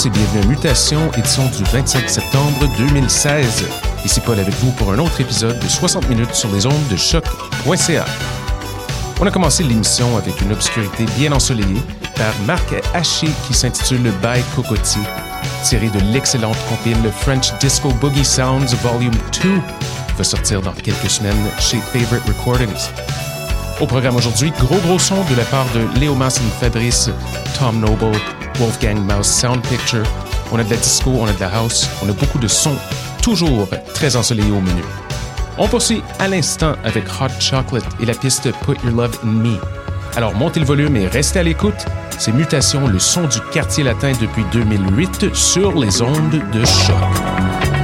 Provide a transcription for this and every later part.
Tous et bienvenue à Mutation, édition du 25 septembre 2016. Ici Paul avec vous pour un autre épisode de 60 minutes sur les ondes de choc.ca. On a commencé l'émission avec une obscurité bien ensoleillée par Marc Haché qui s'intitule By Cocotier, tiré de l'excellente compile French Disco Boogie Sounds Volume 2, qui va sortir dans quelques semaines chez Favorite Recordings. Au programme aujourd'hui, gros gros son de la part de Léo Massin Fabrice, Tom Noble, Wolfgang Mouse Sound Picture. On a de la disco, on a de la house, on a beaucoup de sons, toujours très ensoleillés au menu. On poursuit à l'instant avec Hot Chocolate et la piste Put Your Love in Me. Alors montez le volume et restez à l'écoute. C'est Mutation, le son du quartier latin depuis 2008 sur les ondes de choc.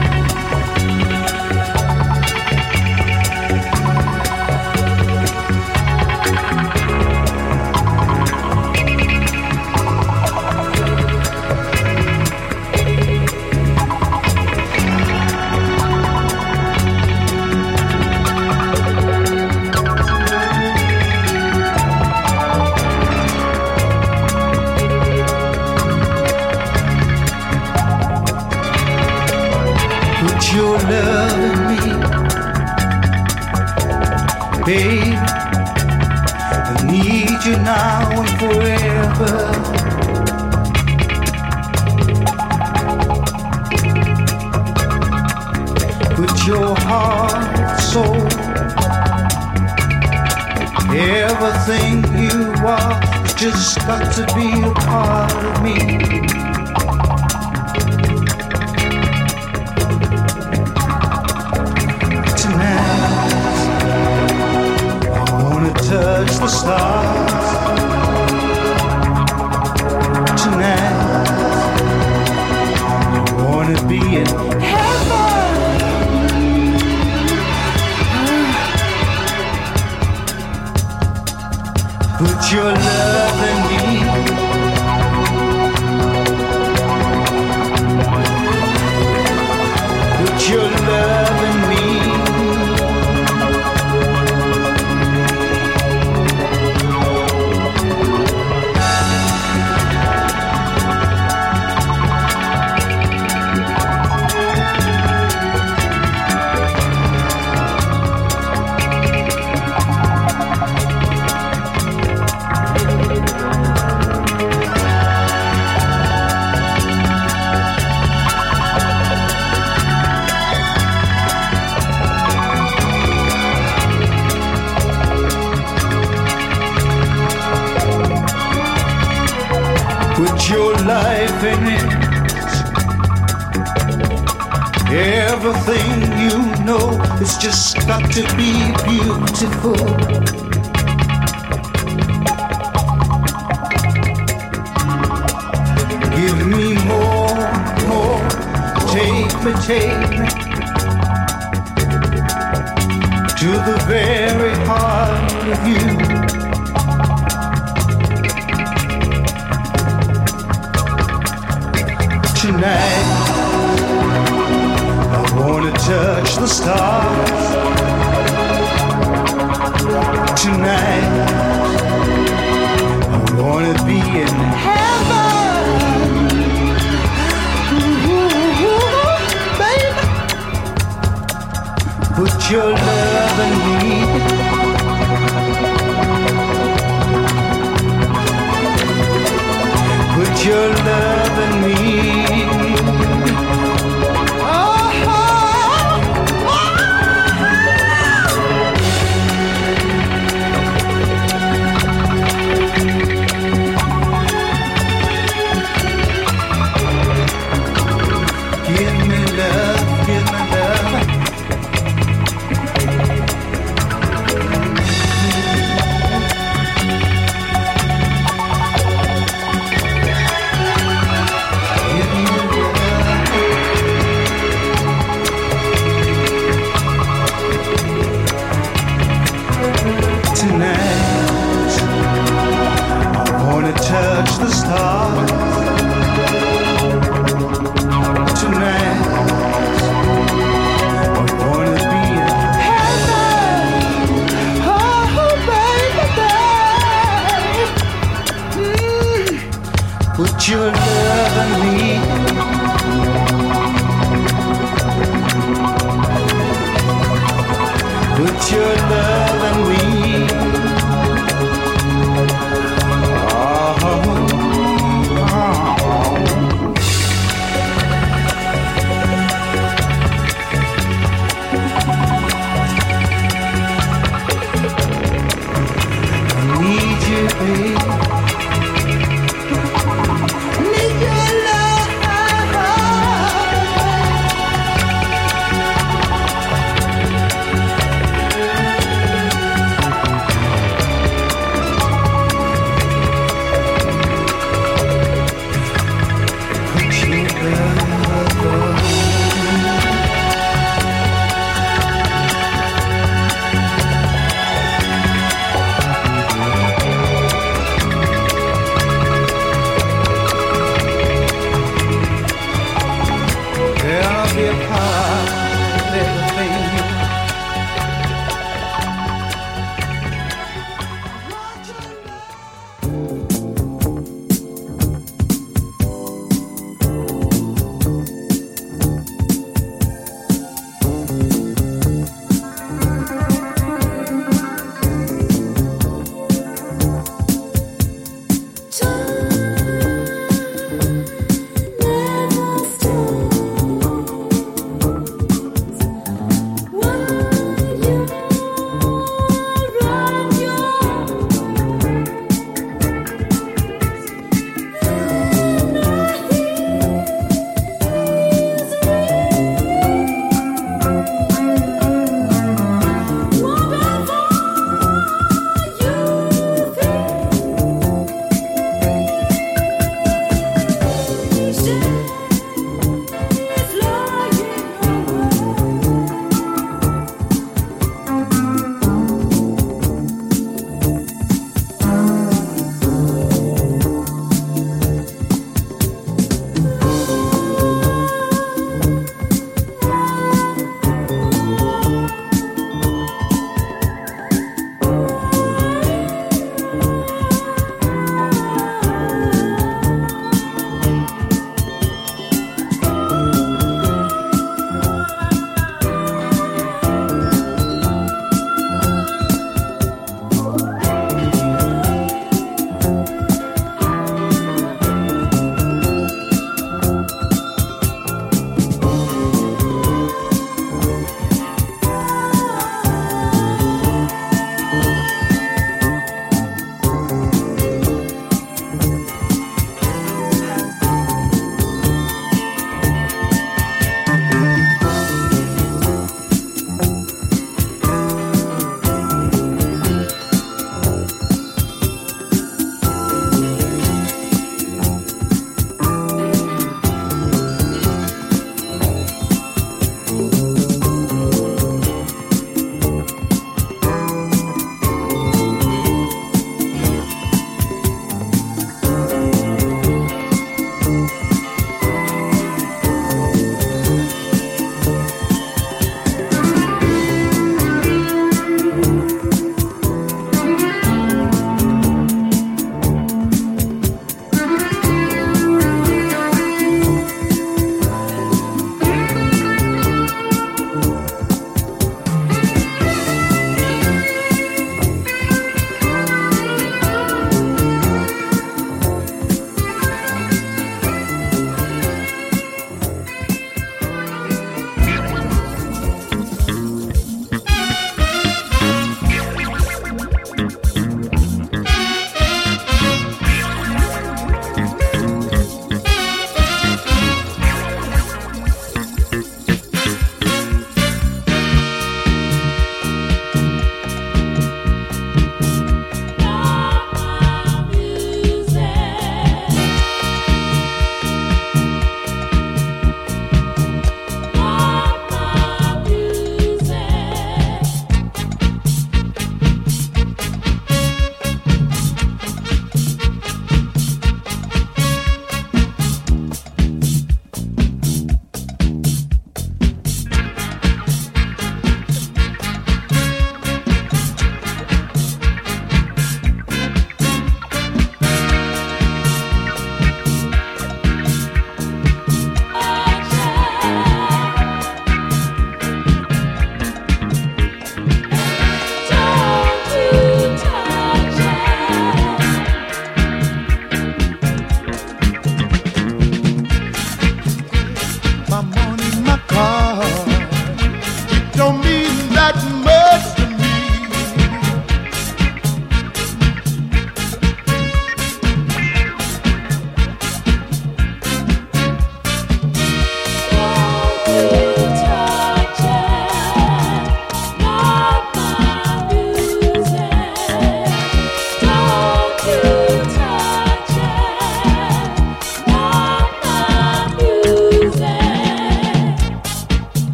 Put your love in me. Put your love in me. Everything you know has just got to be beautiful. Give me more, more. Take me, take me to the very heart of you. tonight. Touch the stars tonight. I wanna be in heaven, baby. Put your love in me. Put your love in me.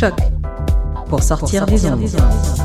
Vous écoutez Choc pour sortir, des ondes.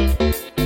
you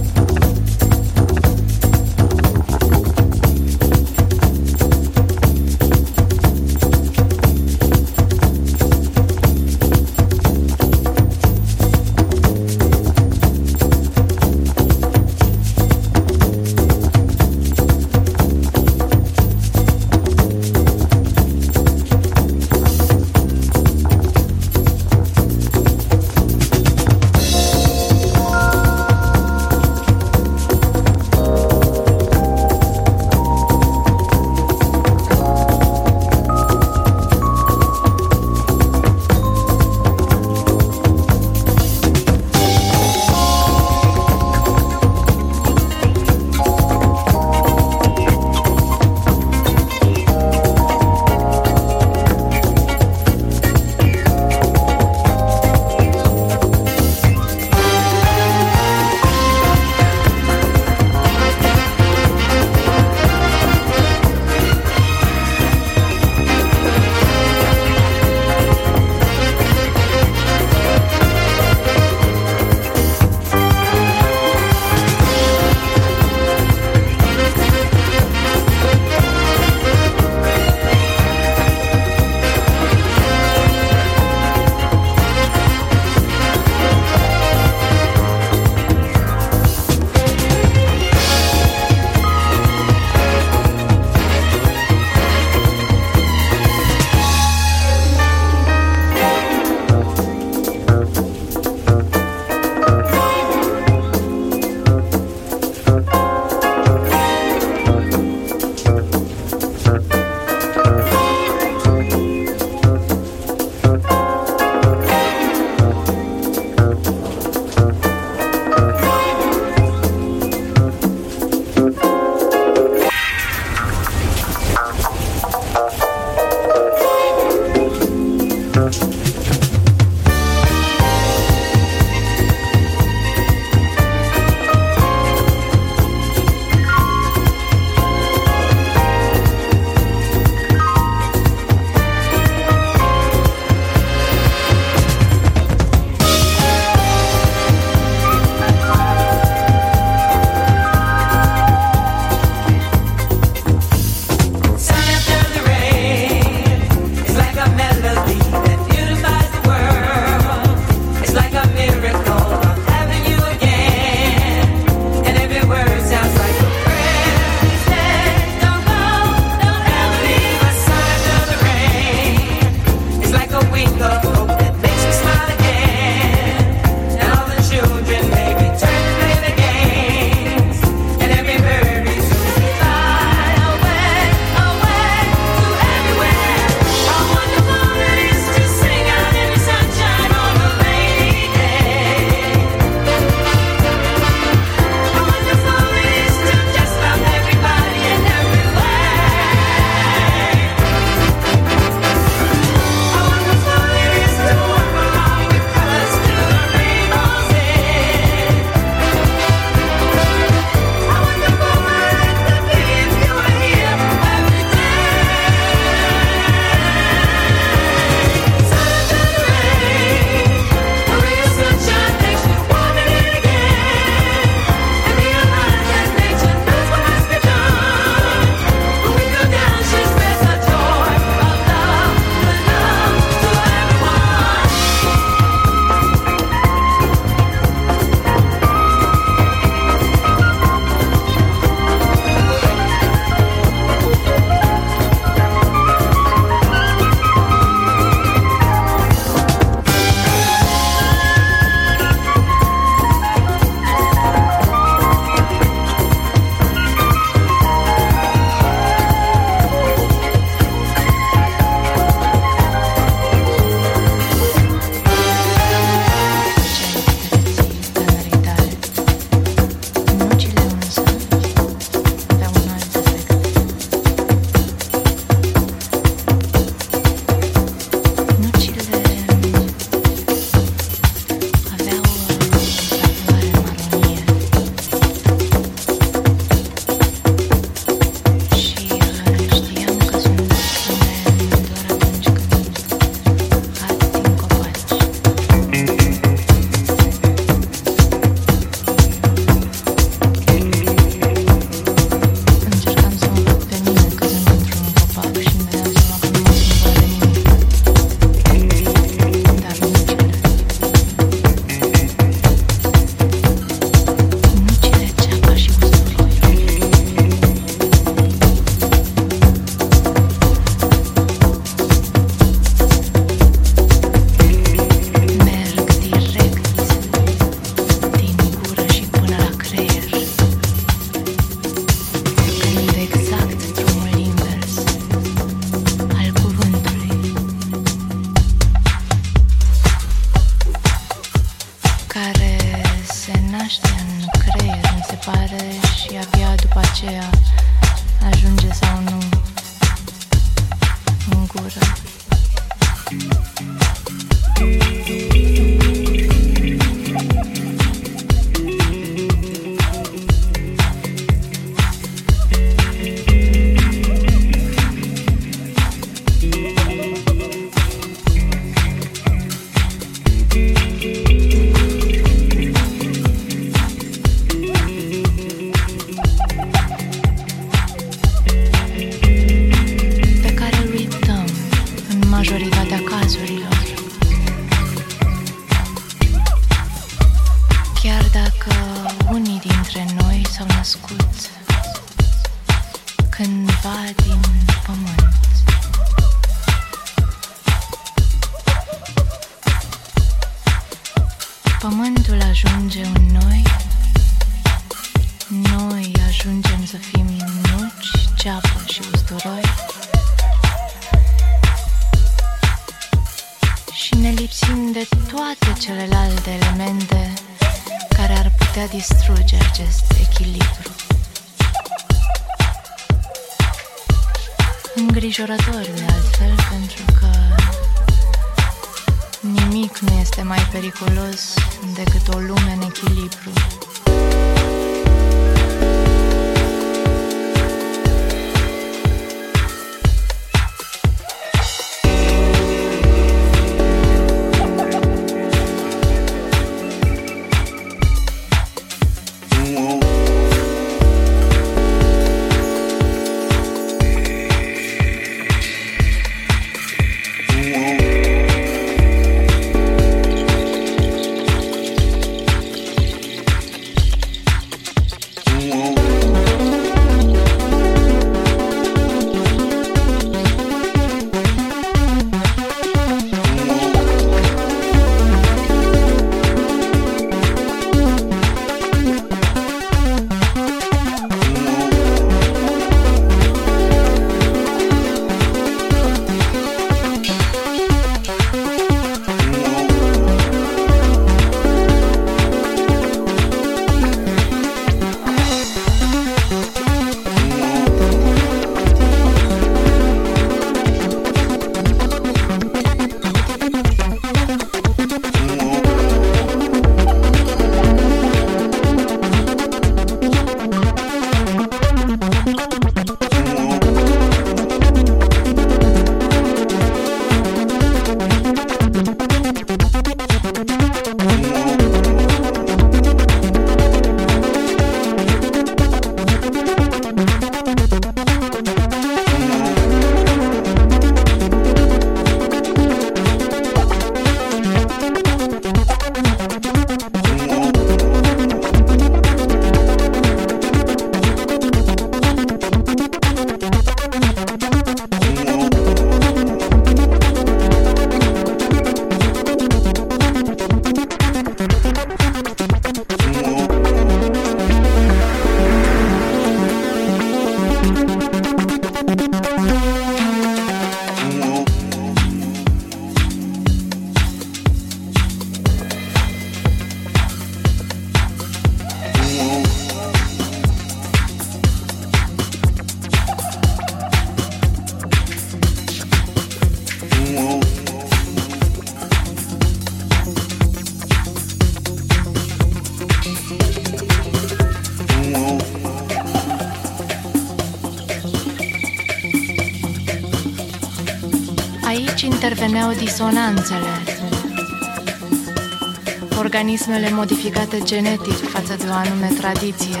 organismele modificate genetic față de o anume tradiție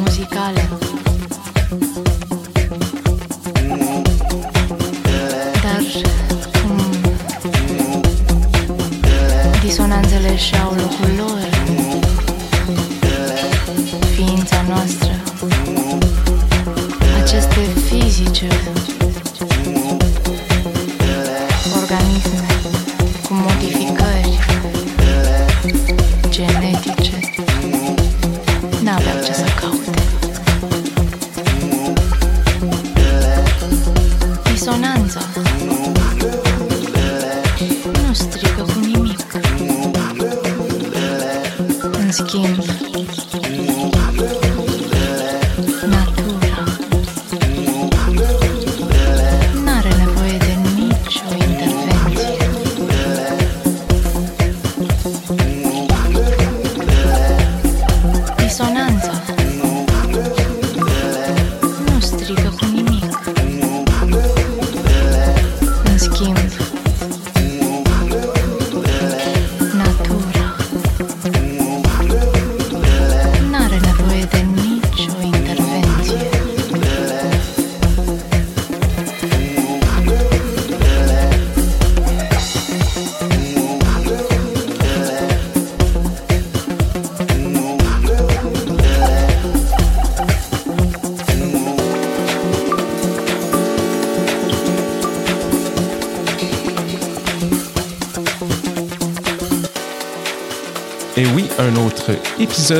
muzicală. Dar cum disonanțele și-au locul lor,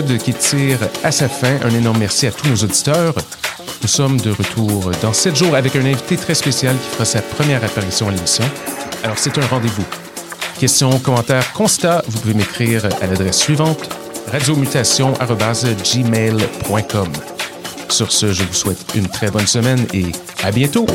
qui tire à sa fin. Un énorme merci à tous nos auditeurs. Nous sommes de retour dans sept jours avec un invité très spécial qui fera sa première apparition à l'émission. Alors, c'est un rendez-vous. Questions, commentaires, constats, vous pouvez m'écrire à l'adresse suivante radiomutation.gmail.com. Sur ce, je vous souhaite une très bonne semaine et à bientôt!